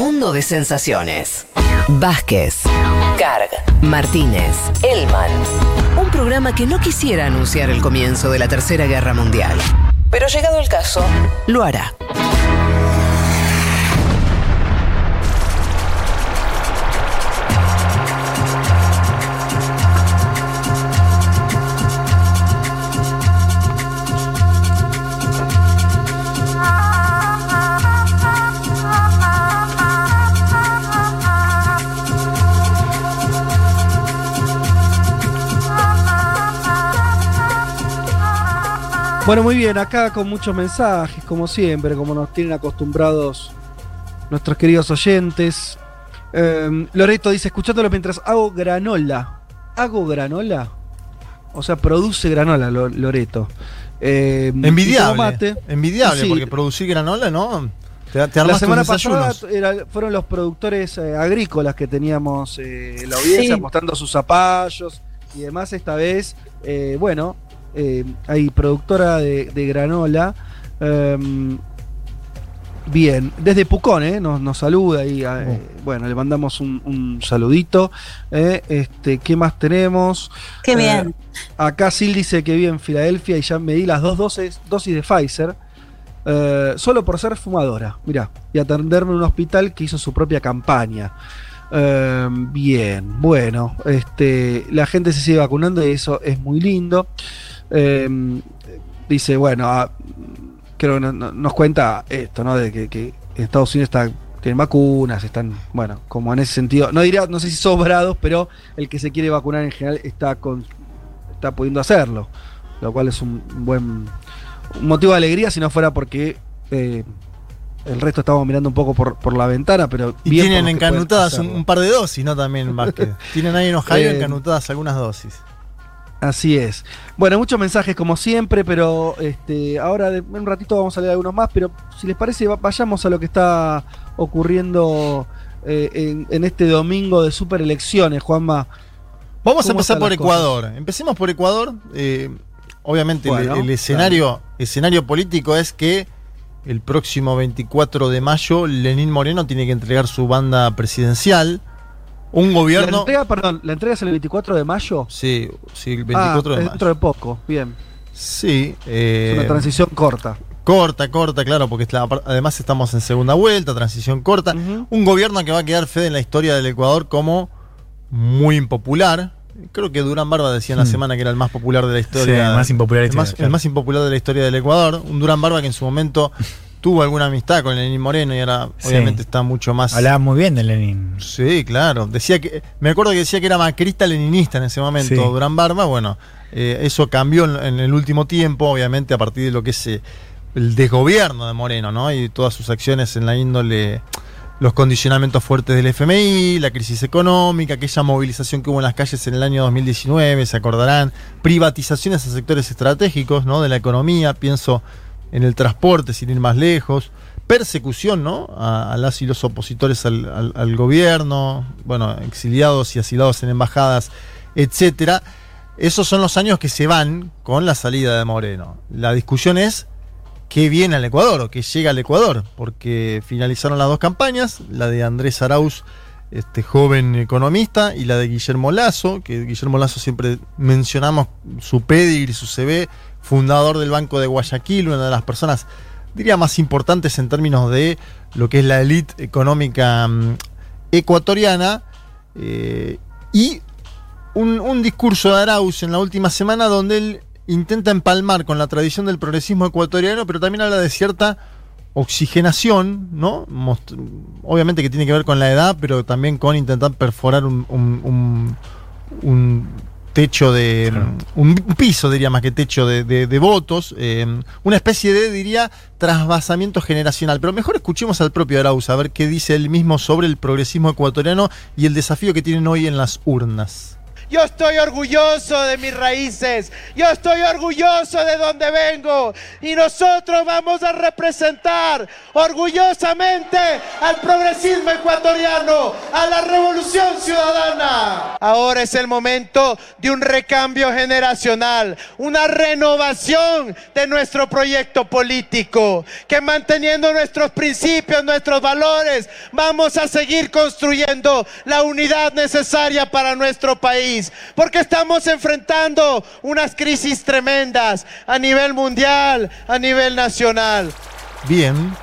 mundo de sensaciones. Vázquez, Carg, Martínez, Elman. Un programa que no quisiera anunciar el comienzo de la Tercera Guerra Mundial. Pero llegado el caso, lo hará. Bueno, muy bien, acá con muchos mensajes, como siempre, como nos tienen acostumbrados nuestros queridos oyentes. Eh, Loreto dice, escuchándolo mientras hago granola. ¿Hago granola? O sea, produce granola, Lo- Loreto. Eh, Envidiable. mate. Envidiable, Sí. porque producir granola, ¿no? Te, te La semana pasada era- fueron los productores eh, agrícolas que teníamos eh, en la audiencia Sí. mostrando sus zapallos y demás. Esta vez, eh, bueno, eh, hay productora de, de granola. em, bien, desde Pucón, eh, nos, nos saluda y eh, bueno, le mandamos un, un saludito. eh, este, ¿Qué más tenemos? Qué Eh, bien. Acá Sil dice que vive en Filadelfia y ya me di las dos dosis, dosis de Pfizer. solo por ser fumadora, mirá, y atenderme en un hospital que hizo su propia campaña. Eh, bien, bueno, este, la gente se sigue vacunando y eso es muy lindo. Eh, dice, bueno, ah, creo que no- no- nos cuenta esto, ¿no? De que, que en Estados Unidos está, tienen vacunas, están, bueno, como en ese sentido, no diría, no sé si sobrados, pero el que se quiere vacunar en general está con está pudiendo hacerlo, lo cual es un buen un motivo de alegría si no fuera porque eh, el resto estábamos mirando un poco por, por la ventana, pero Y bien tienen que encanutadas un, par de dosis, ¿no? También, Vázquez. tienen ahí en Ohio Eh, encanutadas algunas dosis. Así es. Bueno, muchos mensajes como siempre, pero este, ahora de- en un ratito vamos a leer algunos más, pero si les parece va- vayamos a lo que está ocurriendo eh, en, en este domingo de super elecciones, Juanma. Vamos a ¿Cómo empezar por Ecuador. Empecemos por Ecuador. Eh, obviamente el- Bueno, el, escenario, escenario político es que el próximo 24 de mayo Lenín Moreno tiene que entregar su banda presidencial. Un La gobierno... entrega, perdón, la entrega es el 24 de mayo. Sí, sí, el Ah, 24 de es mayo. dentro de poco, bien. Sí. Es eh, una transición corta. Corta, corta, claro, porque es la- además estamos en segunda vuelta, transición corta. Un gobierno que va a quedar fe en la historia del Ecuador como muy impopular. Creo que Durán Barba decía en la Hmm. semana que era el más popular de la Sí, historia. el más impopular de el la más, historia, el claro. más impopular de la historia del Ecuador. Un Durán Barba que en su momento tuvo alguna amistad con Lenín Moreno y ahora Sí. obviamente está mucho más. Hablaba muy bien de Lenin. Sí, claro. Decía que, me acuerdo que decía que era macrista leninista en ese momento, Sí. Durán Barba. Bueno, eh, eso cambió en, en el último tiempo, obviamente, a partir de lo que es eh, el desgobierno de Moreno, ¿no? Y todas sus acciones en la índole, los condicionamientos fuertes del FMI, la crisis económica, aquella movilización que hubo en las calles en el año 2019, se acordarán, privatizaciones a sectores estratégicos, ¿no? De la economía, pienso en el transporte, sin ir más lejos, persecución, ¿no? A, las y los opositores al gobierno, bueno, exiliados y asilados en embajadas, etcétera. Esos son los años que se van con la salida de Moreno. La discusión es qué viene al Ecuador o qué llega al Ecuador, porque finalizaron las dos campañas, la de Andrés Arauz, este joven economista, y la de Guillermo Lazo, que Guillermo Lazo siempre mencionamos su pedigrí, su CV, fundador del Banco de Guayaquil, una de las personas, diría, más importantes en términos de lo que es la élite económica mm, ecuatoriana, eh, y un, un discurso de Arauz en la última semana donde él intenta empalmar con la tradición del progresismo ecuatoriano, pero también habla de cierta oxigenación, ¿no? Obviamente que tiene que ver con la edad, pero también con intentar perforar un techo de. Claro. Un, un piso, diría más que techo de, de- de votos. eh, una especie de, diría, trasvasamiento generacional. Pero mejor escuchemos al propio Arauz a ver qué dice él mismo sobre el progresismo ecuatoriano y el desafío que tienen hoy en las urnas. Yo estoy orgulloso de mis raíces. Yo estoy orgulloso de donde vengo. Y nosotros vamos a representar orgullosamente al progresismo ecuatoriano, a la revolución ciudadana. Ahora es el momento de un recambio generacional, una renovación de nuestro proyecto político, que manteniendo nuestros principios, nuestros valores, vamos a seguir construyendo la unidad necesaria para nuestro país, porque estamos enfrentando unas crisis tremendas a nivel mundial, a nivel nacional. Bien.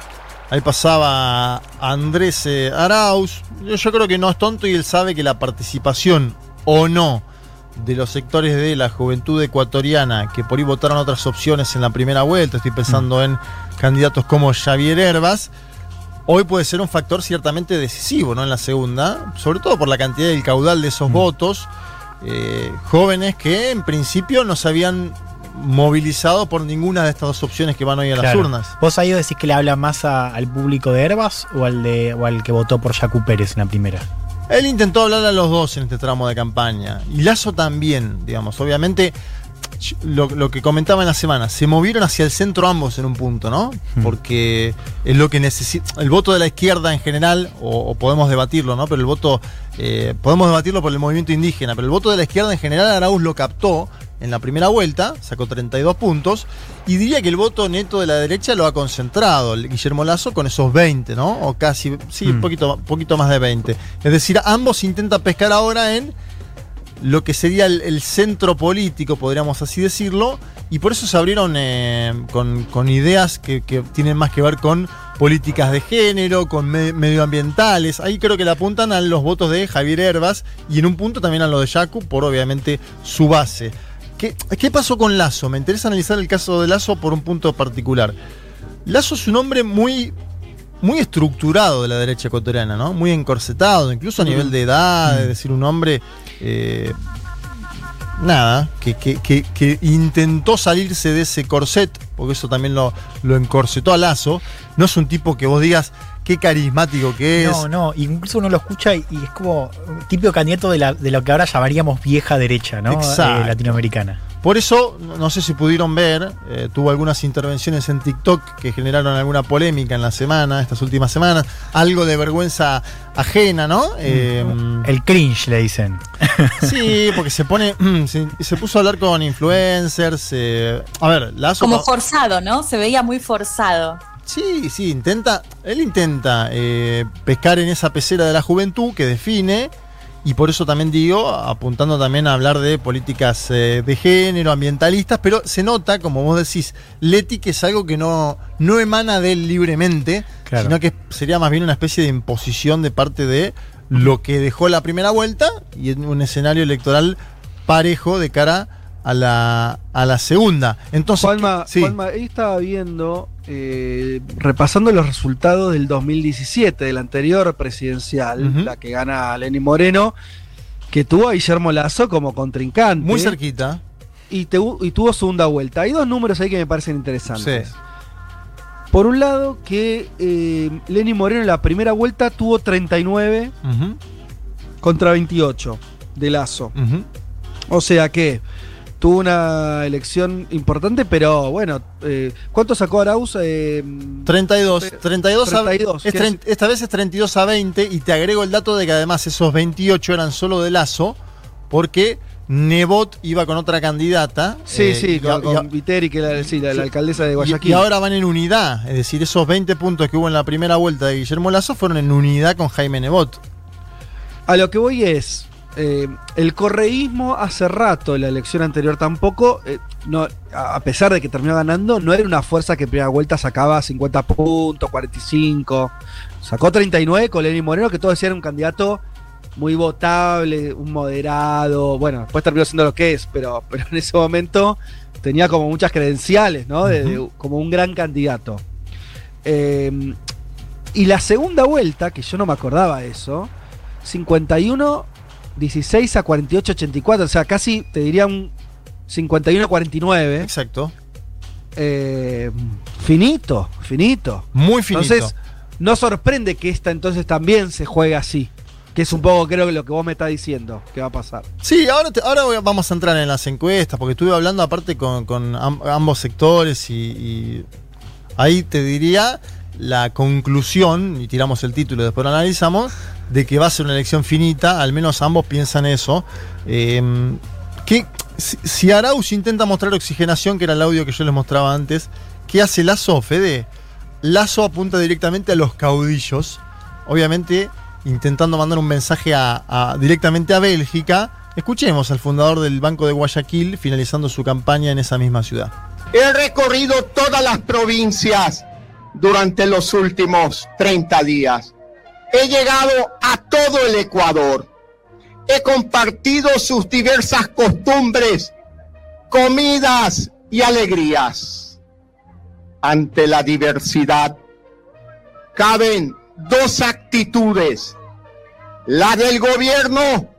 Ahí pasaba Andrés eh, Arauz. Yo, creo que no es tonto y él sabe que la participación o no de los sectores de la juventud ecuatoriana que por ahí votaron otras opciones en la primera vuelta, estoy pensando en candidatos como Javier Herbas, hoy puede ser un factor ciertamente decisivo ¿no? en la segunda, sobre todo por la cantidad y el caudal de esos votos, eh, jóvenes que en principio no se habían movilizado por ninguna de estas dos opciones que van hoy a las Claro. urnas. ¿Vos ahí decís que le habla más a- al público de Herbas o al, de, o al que votó por Yacu Pérez en la primera? Él intentó hablar a los dos en este tramo de campaña. Y Lazo también, digamos. Obviamente, lo, lo que comentaba en la semana, se movieron hacia el centro ambos en un punto, ¿no? Hmm. Porque es lo que necesita. El voto de la izquierda en general, o, o podemos debatirlo, ¿no? Pero el voto. eh, podemos debatirlo por el movimiento indígena, pero el voto de la izquierda en general, Arauz lo captó en la primera vuelta, sacó 32 puntos, y diría que el voto neto de la derecha lo ha concentrado Guillermo Lazo con esos 20, ¿no? O casi, sí, un Mm. poquito, poquito más de 20. Es decir, ambos intentan pescar ahora en lo que sería el, centro político, podríamos así decirlo, y por eso se abrieron eh, con, ideas que, tienen más que ver con políticas de género, con me- medioambientales. Ahí creo que le apuntan a los votos de Javier Herbas y en un punto también a lo de Yacu, por obviamente su base. ¿Qué, ¿Qué pasó con Lazo? Me interesa analizar el caso de Lazo por un punto particular. Lazo es un hombre muy, muy estructurado de la derecha ecuatoriana, ¿no? Muy encorsetado, incluso a nivel de edad, es decir, un hombre. eh, nada, que, que- que- que intentó salirse de ese corset, porque eso también lo, lo encorsetó a Lazo. No es un tipo que vos digas qué carismático que es. No, no, incluso uno lo escucha y, y es como un típico candidato de, la- de lo que ahora llamaríamos vieja derecha, ¿no? Exacto. Eh, latinoamericana. Por eso, no sé si pudieron ver, eh, tuvo algunas intervenciones en TikTok que generaron alguna polémica en la semana, estas últimas semanas, algo de vergüenza ajena, ¿no? Eh, El cringe, le dicen. sí, porque se pone, se, se puso a hablar con influencers, eh, a ver, Lazo... Como forzado, ¿no? Se veía muy forzado. Sí, sí, intenta, él intenta eh, pescar en esa pecera de la juventud que define, y por eso también digo, apuntando también a hablar de políticas eh, de género, ambientalistas, pero se nota, como vos decís, Leti, que es algo que no, no emana de él libremente, Claro. sino que sería más bien una especie de imposición de parte de lo que dejó la primera vuelta y en un escenario electoral parejo de cara a la, a la segunda. Entonces, Juanma, sí. Juanma, ahí estaba viendo, eh, repasando los resultados del 2017, del anterior presidencial, la que gana Lenny Moreno, que tuvo a Guillermo Lazo como contrincante. muy cerquita. Y, te- y tuvo segunda vuelta. Hay dos números ahí que me parecen interesantes. Sí. Por un lado, que eh, Lenny Moreno en la primera vuelta tuvo 39 Ujú, contra 28 de Lazo. O sea que tuvo una elección importante, pero bueno, eh, ¿cuánto sacó Arauz? Eh, 32. Pero- 32, a- 32, es ¿qué trein- esta vez es 32 a 20 y te agrego el dato de que además esos 28 eran solo de Lazo porque Nebot iba con otra candidata. sí, eh, sí, y- con, y- con Viteri, que era sí, la, la alcaldesa de y- Guayaquil. y ahora van en unidad, es decir, esos 20 puntos que hubo en la primera vuelta de Guillermo Lazo fueron en unidad con Jaime Nebot. A lo que voy es, eh, el correísmo hace rato, en la elección anterior tampoco, eh, no, a pesar de que terminó ganando, no era una fuerza que en primera vuelta sacaba 50 puntos, 45. Sacó 39 con Lenín Moreno, que todos decían un candidato muy votable, un moderado. Bueno, después terminó siendo lo que es, pero, pero en ese momento tenía como muchas credenciales, ¿no? De- de- como un gran candidato. Eh, y la segunda vuelta, que yo no me acordaba eso, 51, 16 a 48, 84. O sea, casi te diría un 51 a 49. Exacto. Eh, finito, finito. Muy finito. Entonces, no sorprende que esta entonces también se juegue así. Que es un poco, creo que lo que vos me estás diciendo que va a pasar. Sí, ahora, te- ahora vamos a entrar en las encuestas, porque estuve hablando aparte con, con am- ambos sectores y, y ahí te diría la conclusión, y tiramos el título y después lo analizamos, de que va a ser una elección finita, al menos ambos piensan eso. Eh, que si, si Arauz intenta mostrar oxigenación, que era el audio que yo les mostraba antes, ¿qué hace Lazo, Fede? Lazo apunta directamente a los caudillos, obviamente intentando mandar un mensaje a- directamente a Bélgica. Escuchemos al fundador del Banco de Guayaquil finalizando su campaña en esa misma ciudad. He recorrido todas las provincias durante los últimos 30 días. He llegado a todo el Ecuador. He compartido sus diversas costumbres, comidas y alegrías. Ante la diversidad caben dos actitudes. La del gobierno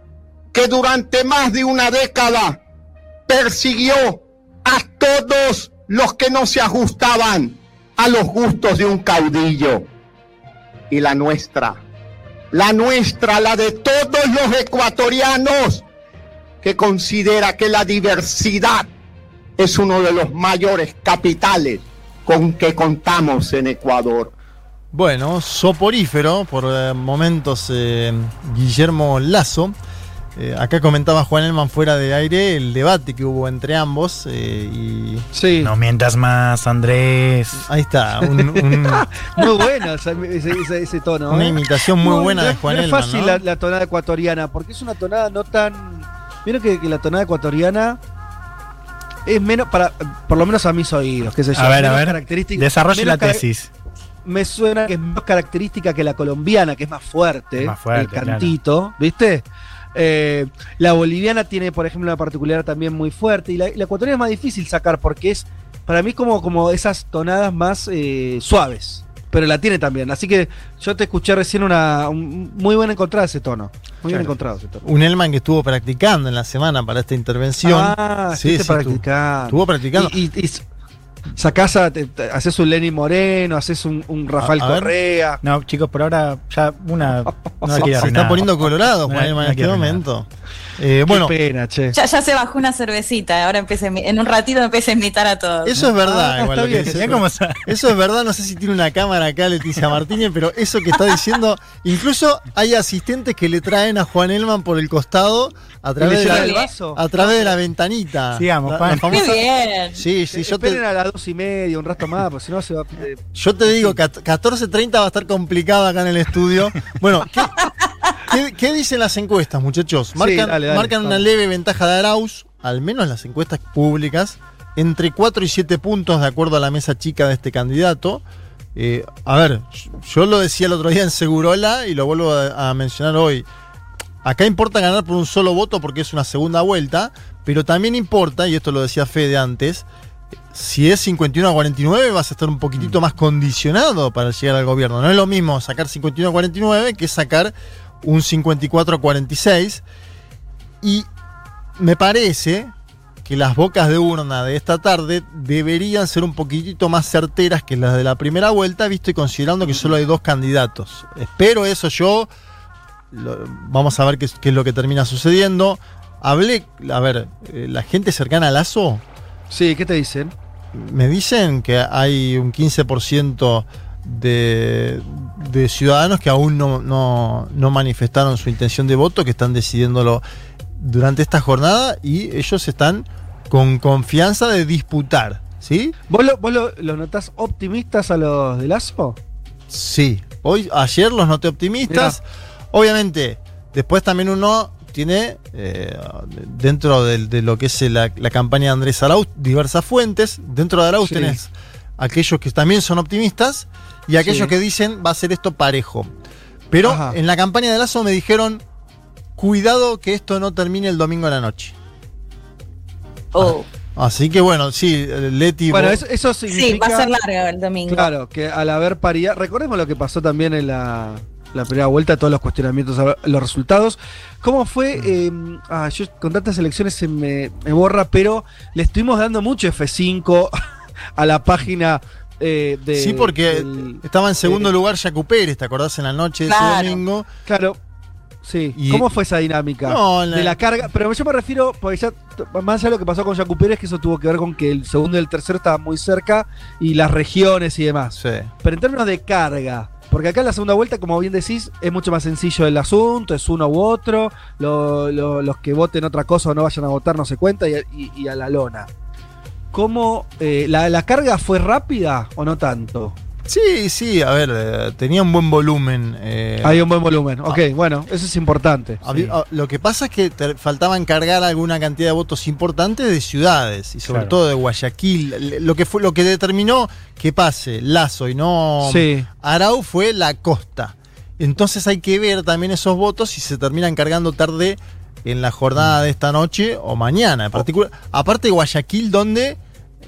que durante más de una década persiguió a todos los que no se ajustaban a los gustos de un caudillo. Y la nuestra, la nuestra, la de todos los ecuatorianos, que considera que la diversidad es uno de los mayores capitales con que contamos en Ecuador. Bueno, soporífero por eh, momentos eh, Guillermo Lazo. Eh, acá comentaba Juan Elman fuera de aire el debate que hubo entre ambos eh, y Sí. No mientas más, Andrés. ahí está, un- un- Muy bueno ese, ese- ese- ese tono. una ¿eh? imitación muy No, buena de Juan no es Elman. fácil ¿no? la, la tonada ecuatoriana, porque es una tonada no tan. Vieron que, que la tonada ecuatoriana es menos, para, por lo menos a mis oídos, qué sé yo. A ver, a ver. característica- Desarrolle la tesis. Me suena que es más característica que la colombiana, que es más fuerte. Más fuerte, el cantito, ¿viste? Eh, la boliviana tiene, por ejemplo, una particular también muy fuerte. Y la, la ecuatoriana es más difícil sacar porque es, para mí, como, como esas tonadas más eh, suaves. Pero la tiene también. Así que yo te escuché recién una un- muy buena encontrada ese tono. Muy bien Claro. encontrado ese tono. Un Elman que estuvo practicando en la semana para esta intervención. Ah, Sí, sí, sí, practicando. Estuvo practicando. Y, y- y sacás, a- te- te- haces un Lenny Moreno, haces un, un Rafael A- a ver. Correa. No, chicos, por ahora ya una. No se, está poniendo colorado Juan no en este momento. Eh, bueno, Qué pena, che. Ya, ya se bajó una cervecita, ahora empieza a imi- en un ratito empieza a invitar a todos. eso es verdad. Ah, igual lo bien, sa- Eso es verdad, no sé si tiene una cámara acá Leticia Martínez, pero eso que está diciendo, incluso hay asistentes que le traen a Juan Elman por el costado a ¿Y le través, de la, el vaso? a través de la ventanita. Sigamos, La- Juan. la Qué famosa- bien. Sí, sí, yo Esperen te, a las y media, un rato más, porque si no se va. eh, yo te digo, cat- 14.30 va a estar complicado acá en el estudio. Bueno, ¿qué, qué- qué dicen las encuestas, muchachos? Sí, Marcan, dale, dale, marcan una leve ventaja de Arauz, al menos las encuestas públicas, entre 4 y 7 puntos de acuerdo a la mesa chica de este candidato. Eh, a ver, yo lo decía el otro día en Segurola y lo vuelvo a, a mencionar hoy. Acá importa ganar por un solo voto porque es una segunda vuelta, pero también importa, y esto lo decía Fede antes, si es 51 a 49 vas a estar un poquitito más condicionado para llegar al gobierno. No es lo mismo sacar 51 a 49 que sacar un 54 a 46. Y me parece que las bocas de urna de esta tarde deberían ser un poquitito más certeras que las de la primera vuelta, visto y considerando que solo hay dos candidatos. Espero eso yo. Lo- vamos a ver qué, es- qué es lo que termina sucediendo. Hablé, a ver, eh, la gente cercana a Lazo Sí, ¿qué te dicen? me dicen que hay un 15% de, de ciudadanos que aún no, no- no manifestaron su intención de voto, que están decidiéndolo durante esta jornada y ellos están con confianza de disputar. ¿Sí? ¿Vos, lo, vos lo- los notás optimistas a los de Lazo? Sí. Hoy, ayer los noté optimistas. Obviamente, después también uno tiene, eh, dentro de, lo que es la, la campaña de Andrés Arauz, diversas fuentes. Dentro de Arauz Sí. tenés aquellos que también son optimistas y aquellos Sí. que dicen va a ser esto parejo. Pero Ajá. en la campaña de Lazo me dijeron, cuidado que esto no termine el domingo a la noche. Oh. Así que bueno, sí, Leti... Bueno, vos- eso, eso Sí, significa. va a ser largo el domingo. Claro, que al haber paridad. Recordemos lo que pasó también en la, la primera vuelta, todos los cuestionamientos a los resultados. ¿Cómo fue? Eh, ah, yo con tantas elecciones se me, me borra, pero le estuvimos dando mucho F5 a la página eh, de. sí, porque del- estaba en segundo eh, lugar Jacu Pérez, ¿te acordás en la noche de Claro. ese domingo? Claro. Sí. Y- ¿Cómo fue esa dinámica? No, la- De la carga. Pero yo me refiero, porque ya, más allá de lo que pasó con Jacu Pérez, que eso tuvo que ver con que el segundo y el tercero estaban muy cerca y las regiones y demás. Sí. Pero en términos de carga, porque acá en la segunda vuelta, como bien decís, es mucho más sencillo el asunto, es uno u otro, lo- lo- los que voten otra cosa o no vayan a votar no se cuenta y, a- y- y a la lona. ¿Cómo eh, la, la carga fue rápida o no tanto? Sí, sí, a ver, eh, tenía un buen volumen. eh, Hay un buen volumen. Ok, bueno, eso es importante. Ah, Lo que pasa es que te faltaban cargar alguna cantidad de votos importantes de ciudades y sobre Claro. todo de Guayaquil. Lo que fue lo que determinó que pase Lazo y no Sí. Arau fue la costa. Entonces hay que ver también esos votos si se terminan cargando tarde en la jornada de esta noche o mañana. En particular, aparte de Guayaquil, donde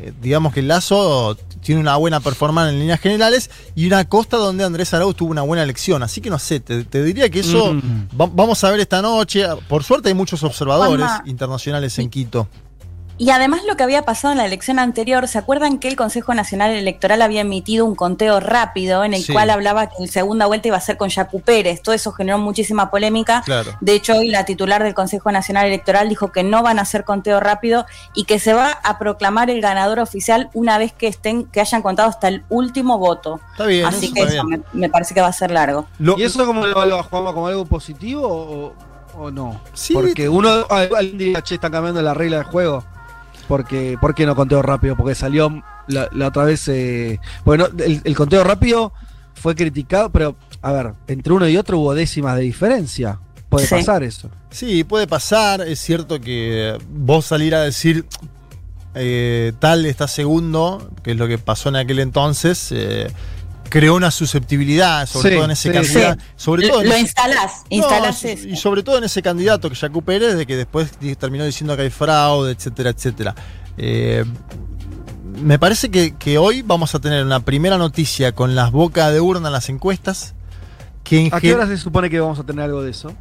eh, digamos que Lazo tiene una buena performance en líneas generales y una costa donde Andrés Arauz tuvo una buena elección. Así que no sé, te, te diría que eso Mm. va- vamos a ver esta noche. Por suerte hay muchos observadores Juanma. internacionales en Quito. Y además lo que había pasado en la elección anterior, ¿se acuerdan que el Consejo Nacional Electoral había emitido un conteo rápido en el Sí. cual hablaba que la segunda vuelta iba a ser con Yacu Pérez? Todo eso generó muchísima polémica. Claro. De hecho, hoy la titular del Consejo Nacional Electoral dijo que no van a hacer conteo rápido y que se va a proclamar el ganador oficial una vez que estén, que hayan contado hasta el último voto. Está bien, Así eso que eso me, me parece que va a ser largo. Lo- ¿Y eso cómo lo evalúa Juanma? ¿Como algo positivo o, o no? Sí. Porque uno alguien diría, che, están cambiando la regla del juego. Porque, ¿Por qué no conteo rápido? Porque salió la, la otra vez. Eh, bueno, el, el conteo rápido fue criticado, pero a ver, entre uno y otro hubo décimas de diferencia. Puede Sí. pasar eso. Sí, puede pasar. Es cierto que vos salir a decir eh, tal está segundo, que es lo que pasó en aquel entonces, eh, creó una susceptibilidad, sobre Sí, todo en ese sí, candidato. Sobre todo Lo, en lo ese- instalás, No, instalás y eso. sobre todo en ese candidato que Jacu Pérez, de que después terminó diciendo que hay fraude, etcétera, etcétera. Eh, me parece que, que hoy vamos a tener una primera noticia con las bocas de urna en las encuestas. Que en ¿A qué hora se supone que vamos a tener algo de eso?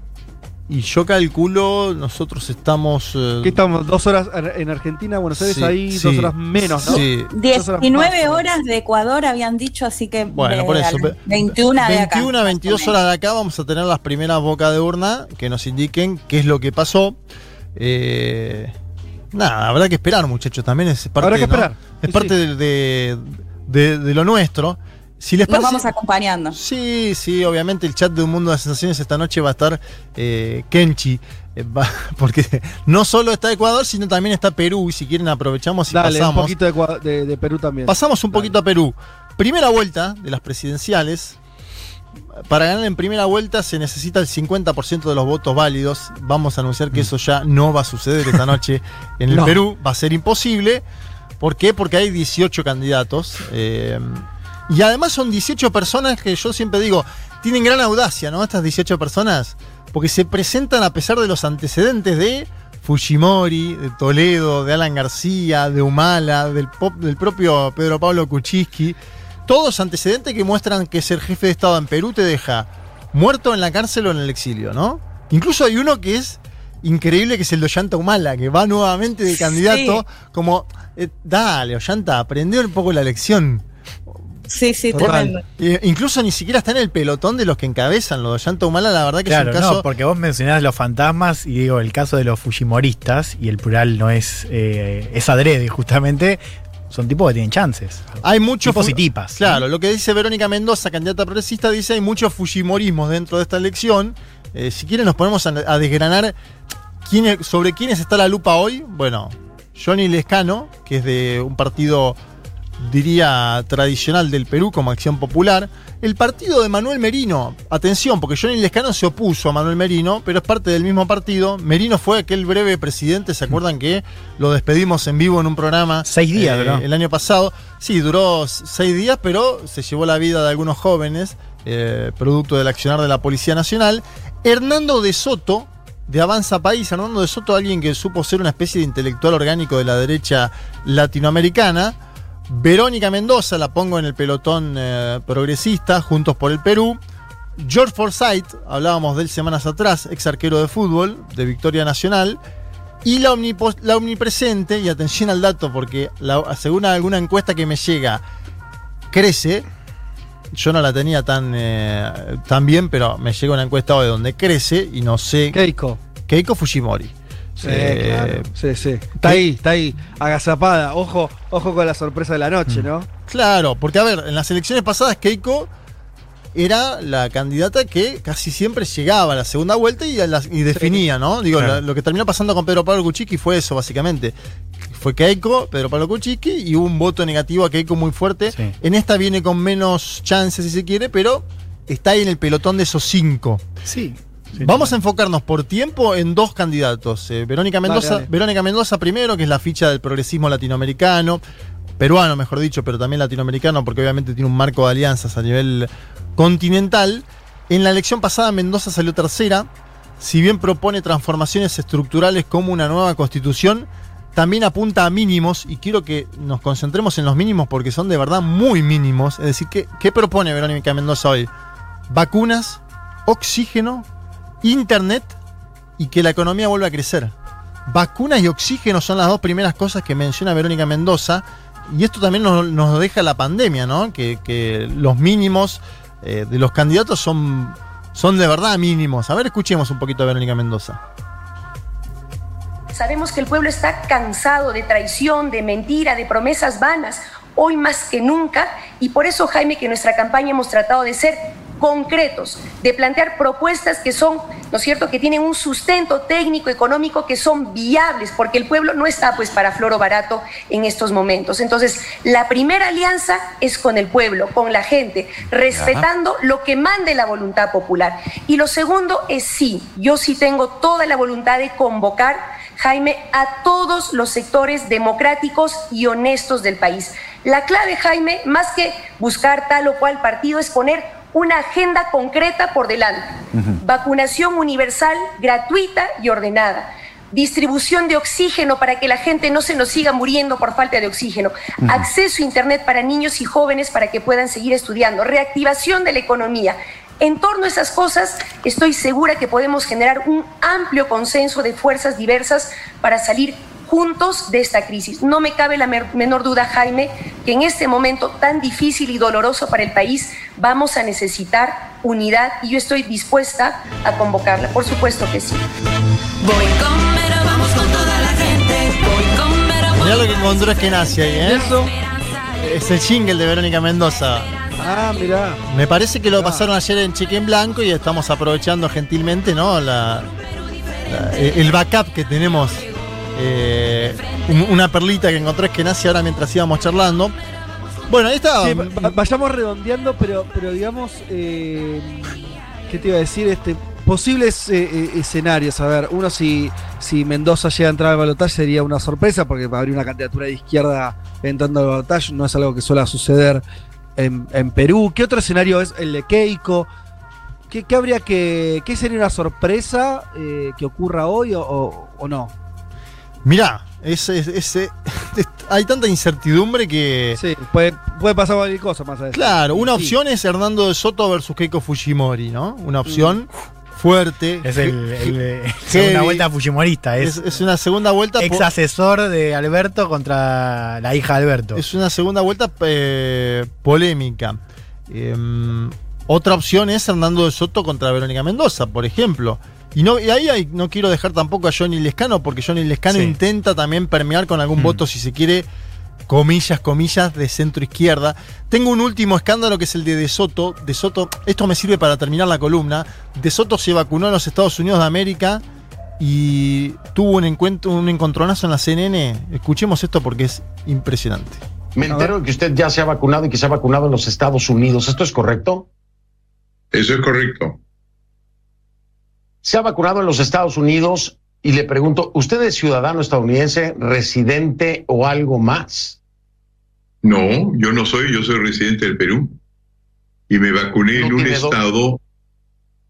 Y yo calculo, nosotros estamos. eh, ¿Qué estamos? ¿Dos horas en en Argentina, Buenos Aires? sí, ahí sí, dos horas menos, ¿no? sí. Dos horas 19 más. horas de Ecuador habían dicho, así que Bueno, de- por eso. al- ve- 21 de acá. 21 a 22 horas de acá vamos a tener las primeras bocas de urna que nos indiquen qué es lo que pasó. Eh, nada, habrá que esperar, muchachos. También es parte, Habrá que ¿no? esperar, Es sí, parte sí. de, de- de- de lo nuestro. Si les Nos vamos acompañando. Sí, sí, obviamente el chat de Un Mundo de Sensaciones esta noche va a estar eh, Kenchi, eh, va- porque no solo está Ecuador, sino también está Perú, y si quieren aprovechamos y Dale, un pasamos. poquito de, Ecua- de- de Perú también. Pasamos un poquito a Perú. Primera vuelta de las presidenciales. Para ganar en primera vuelta se necesita el 50% de los votos válidos. Vamos a anunciar que eso ya no va a suceder esta noche en el No. Perú. Va a ser imposible. ¿Por qué? Porque hay 18 candidatos. eh, y además son 18 personas que yo siempre digo, tienen gran audacia, ¿no? Estas 18 personas. Porque se presentan a pesar de los antecedentes de Fujimori, de Toledo, de Alan García, de Humala, del, pop- del propio Pedro Pablo Kuczynski. Todos antecedentes que muestran que ser jefe de Estado en Perú te deja muerto en la cárcel o en el exilio, ¿no? Incluso hay uno que es increíble, que es el de Ollanta Humala, que va nuevamente de candidato, como, eh, dale, Ollanta, aprende un poco la lección. Sí, sí, Total. tremendo. Incluso ni siquiera está en el pelotón de los que encabezan lo de Ollanta Humala, la verdad que Claro, es un caso... no, porque vos mencionás los fantasmas y digo, el caso de los Fujimoristas, y el plural no es, eh, es adrede justamente, son tipos que tienen chances. Hay muchos Tipos y tipas. Claro, lo que dice Verónica Mendoza, candidata progresista, dice hay muchos fujimorismos dentro de esta elección. Eh, si quieren nos ponemos a, a desgranar quién- sobre quiénes está la lupa hoy. Bueno, Johnny Lescano, que es de un partido, diría, tradicional del Perú como Acción Popular. El partido de Manuel Merino, atención, porque Johnny Lescano se opuso a Manuel Merino, pero es parte del mismo partido. Merino fue aquel breve presidente, ¿se acuerdan que lo despedimos en vivo en un programa? Seis días, eh. El año pasado. Sí, duró seis días, pero se llevó la vida de algunos jóvenes, eh, producto del accionar de la Policía Nacional. Hernando de Soto, de Avanza País, Hernando de Soto, alguien que supo ser una especie de intelectual orgánico de la derecha latinoamericana. Verónica Mendoza, la pongo en el pelotón eh, progresista, Juntos por el Perú. George Forsyth, hablábamos de él semanas atrás, ex arquero de fútbol de Victoria Nacional. Y la, omnipresente, y atención al dato, porque la- según alguna encuesta que me llega, crece. yo no la tenía tan, eh, tan bien, pero me llega una encuesta hoy donde crece y no sé. Keiko. Keiko Fujimori. Sí, Eh, claro. Sí, sí. Está ahí, está ahí, agazapada. Ojo, ojo con la sorpresa de la noche, ¿no? Claro, porque a ver, en las elecciones pasadas Keiko era la candidata que casi siempre llegaba a la segunda vuelta y, a las- y definía, ¿no? Digo, Claro. la- lo que terminó pasando con Pedro Pablo Kuczynski fue eso, básicamente. Fue Keiko, Pedro Pablo Kuczynski, y hubo un voto negativo a Keiko muy fuerte. Sí. En esta viene con menos chances, si se quiere, pero está ahí en el pelotón de esos cinco. Sí. Sí, Vamos a enfocarnos por tiempo en dos candidatos. Eh, Verónica Mendoza, dale. Verónica Mendoza primero, que es la ficha del progresismo latinoamericano, peruano mejor dicho, pero también latinoamericano, porque obviamente tiene un marco de alianzas a nivel continental. En la elección pasada Mendoza salió tercera, si bien propone transformaciones estructurales como una nueva constitución, también apunta a mínimos, y quiero que nos concentremos en los mínimos porque son de verdad muy mínimos. Es decir, ¿qué, qué propone Verónica Mendoza hoy? Vacunas, oxígeno, internet y que la economía vuelva a crecer. Vacunas y oxígeno son las dos primeras cosas que menciona Verónica Mendoza. Y esto también nos, nos deja la pandemia, ¿no? Que, que los mínimos eh, de los candidatos son, son de verdad mínimos. A ver, escuchemos un poquito a Verónica Mendoza. Sabemos que el pueblo está cansado de traición, de mentira, de promesas vanas, hoy más que nunca, y por eso, Jaime, que en nuestra campaña hemos tratado de ser concretos, de plantear propuestas que son, ¿no es cierto?, que tienen un sustento técnico, económico, que son viables, porque el pueblo no está pues para floro barato en estos momentos. Entonces, la primera alianza es con el pueblo, con la gente, respetando lo que mande la voluntad popular. Y lo segundo es sí, yo sí tengo toda la voluntad de convocar Jaime, a todos los sectores democráticos y honestos del país. La clave, Jaime, más que buscar tal o cual partido, es poner una agenda concreta por delante. Vacunación universal, gratuita y ordenada. Distribución de oxígeno para que la gente no se nos siga muriendo por falta de oxígeno. Acceso a Internet para niños y jóvenes para que puedan seguir estudiando. Reactivación de la economía. En torno a esas cosas, estoy segura que podemos generar un amplio consenso de fuerzas diversas para salir juntos de esta crisis. No me cabe la menor duda, Jaime, que en este momento tan difícil y doloroso para el país vamos a necesitar unidad y yo estoy dispuesta a convocarla. Por supuesto que sí. Voy con Vero, vamos con toda la gente. Voy con Vero, Mirá lo voy que encontró Eskenazi ahí, ¿eh? Eso. Es el jingle de Verónica Mendoza. Ah, mirá. Me parece que lo Ah. pasaron ayer en cheque en blanco y estamos aprovechando gentilmente, ¿no? La, la- el backup que tenemos. Eh, un- una perlita que encontré que nace ahora mientras íbamos charlando. Bueno, ahí está. Vayamos redondeando, pero, pero digamos, eh, ¿qué te iba a decir? Este, posibles eh, escenarios. A ver, uno si, si Mendoza llega a entrar al balotaje sería una sorpresa, porque habría una candidatura de izquierda entrando al balotaje, no es algo que suele suceder en, en Perú. ¿Qué otro escenario es el de Keiko? ¿Qué, qué habría que. ¿Qué sería una sorpresa que ocurra hoy o no? Mirá, es, es- es- hay tanta incertidumbre que. Sí, puede, puede pasar cualquier cosa más adelante. Claro, una Sí. opción es Hernando de Soto versus Keiko Fujimori, ¿no? Una opción fuerte. Es el, el, eh, segunda vuelta fujimorista. Es, Es, es una segunda vuelta. ex asesor de Alberto contra la hija de Alberto. Es una segunda vuelta eh, polémica. Em, otra opción es Hernando de Soto contra Verónica Mendoza, por ejemplo. Y, no, y ahí hay- no quiero dejar tampoco a Johnny Lescano, porque Johnny Lescano Sí. intenta también permear con algún Mm. voto, si se quiere, comillas, comillas, de centro izquierda. Tengo un último escándalo que es el de De Soto. De Soto, esto me sirve para terminar la columna. De Soto se vacunó en los Estados Unidos de América y tuvo un encuentro, un encontronazo en la CNN. Escuchemos esto porque es impresionante. Me entero de que usted ya se ha vacunado y que se ha vacunado en los Estados Unidos. ¿Esto es correcto? Eso es correcto. Se ha vacunado en los Estados Unidos y le pregunto, ¿usted es ciudadano estadounidense, residente o algo más? No, yo no soy, yo soy residente del Perú. Y me vacuné ¿No en un estado,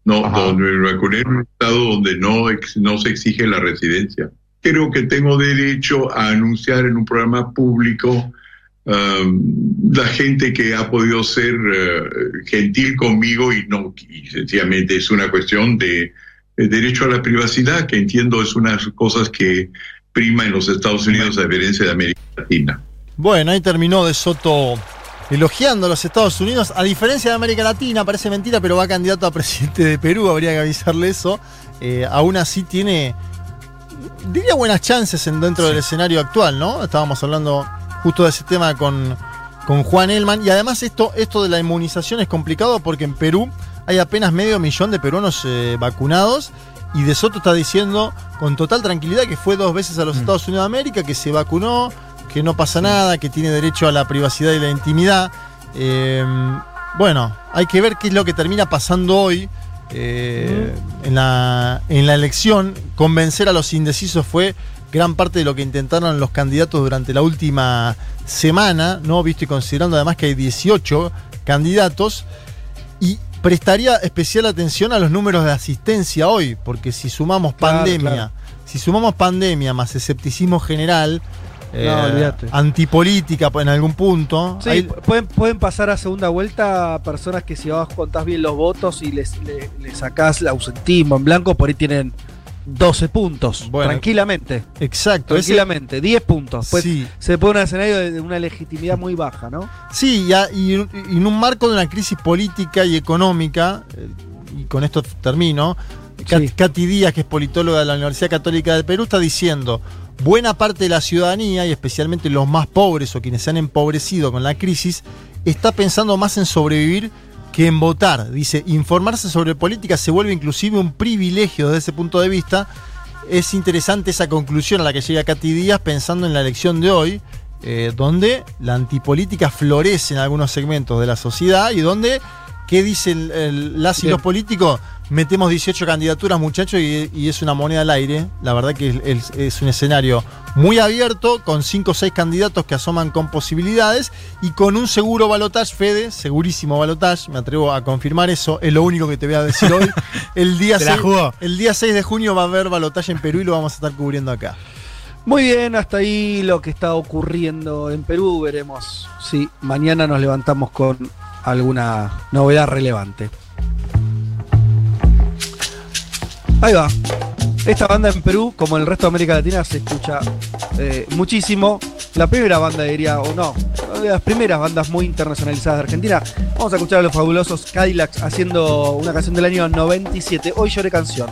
no, donde me vacuné en un estado donde no, ex- no se exige la residencia. Creo que tengo derecho a anunciar en un programa público um, la gente que ha podido ser eh, gentil conmigo y no, y sencillamente es una cuestión de, de derecho a la privacidad, que entiendo es una de las cosas que prima en los Estados Unidos a diferencia de América Latina. Bueno, ahí terminó De Soto elogiando a los Estados Unidos. A diferencia de América Latina, parece mentira, pero va candidato a presidente de Perú, habría que avisarle eso. Eh, aún así tiene, diría, buenas chances en- dentro del escenario actual, ¿no? Estábamos hablando justo de ese tema con, con Juan Elman. Y además esto, esto de la inmunización es complicado porque en Perú hay apenas medio millón de peruanos eh, vacunados. Y De Soto está diciendo con total tranquilidad que fue dos veces a los Estados Unidos de América, que se vacunó, que no pasa nada, que tiene derecho a la privacidad y la intimidad. Eh, bueno, hay que ver qué es lo que termina pasando hoy eh, en, la, en la elección. Convencer a los indecisos fue gran parte de lo que intentaron los candidatos durante la última semana, ¿no? Visto y considerando además que hay 18 candidatos. Prestaría especial atención a los números de asistencia hoy, porque si sumamos Claro, pandemia, claro. si sumamos pandemia más escepticismo general, eh, olvídate. antipolítica en algún punto, Sí, pueden, pueden pasar a segunda vuelta personas que si vos contás bien los votos y les, le, le sacás el ausentismo en blanco, por ahí tienen 12 puntos. Bueno, tranquilamente. exacto. ese- Tranquilamente, 10 puntos. Pues Sí. se pone un escenario de una legitimidad muy baja, ¿no? Sí, y, a- y- y en un marco de una crisis política y económica, eh, y con esto termino, Sí. Katy Díaz, que es politóloga de la Universidad Católica del Perú, está diciendo, buena parte de la ciudadanía, y especialmente los más pobres o quienes se han empobrecido con la crisis, está pensando más en sobrevivir que en votar. Dice, informarse sobre política se vuelve inclusive un privilegio desde ese punto de vista. Es interesante esa conclusión a la que llega Katy Díaz pensando en la elección de hoy, eh, donde la antipolítica florece en algunos segmentos de la sociedad y donde, ¿qué dicen el, las y los políticos? Metemos 18 candidaturas, muchachos, y, y es una moneda al aire. La verdad que es, es- es un escenario muy abierto, con 5 o 6 candidatos que asoman con posibilidades y con un seguro balotage, Fede, segurísimo balotage, me atrevo a confirmar eso, es lo único que te voy a decir hoy. El día, Se la 6, jugó. el día 6 de junio va a haber balotaje en Perú y lo vamos a estar cubriendo acá. Muy bien, hasta ahí lo que está ocurriendo en Perú. Veremos si mañana nos levantamos con alguna novedad relevante. Ahí va. Esta banda en Perú, como en el resto de América Latina, se escucha eh, muchísimo. La primera banda, diría, o no, de las primeras bandas muy internacionalizadas de Argentina. Vamos a escuchar a los fabulosos Cadillacs haciendo una canción del año 97. Hoy lloré canción.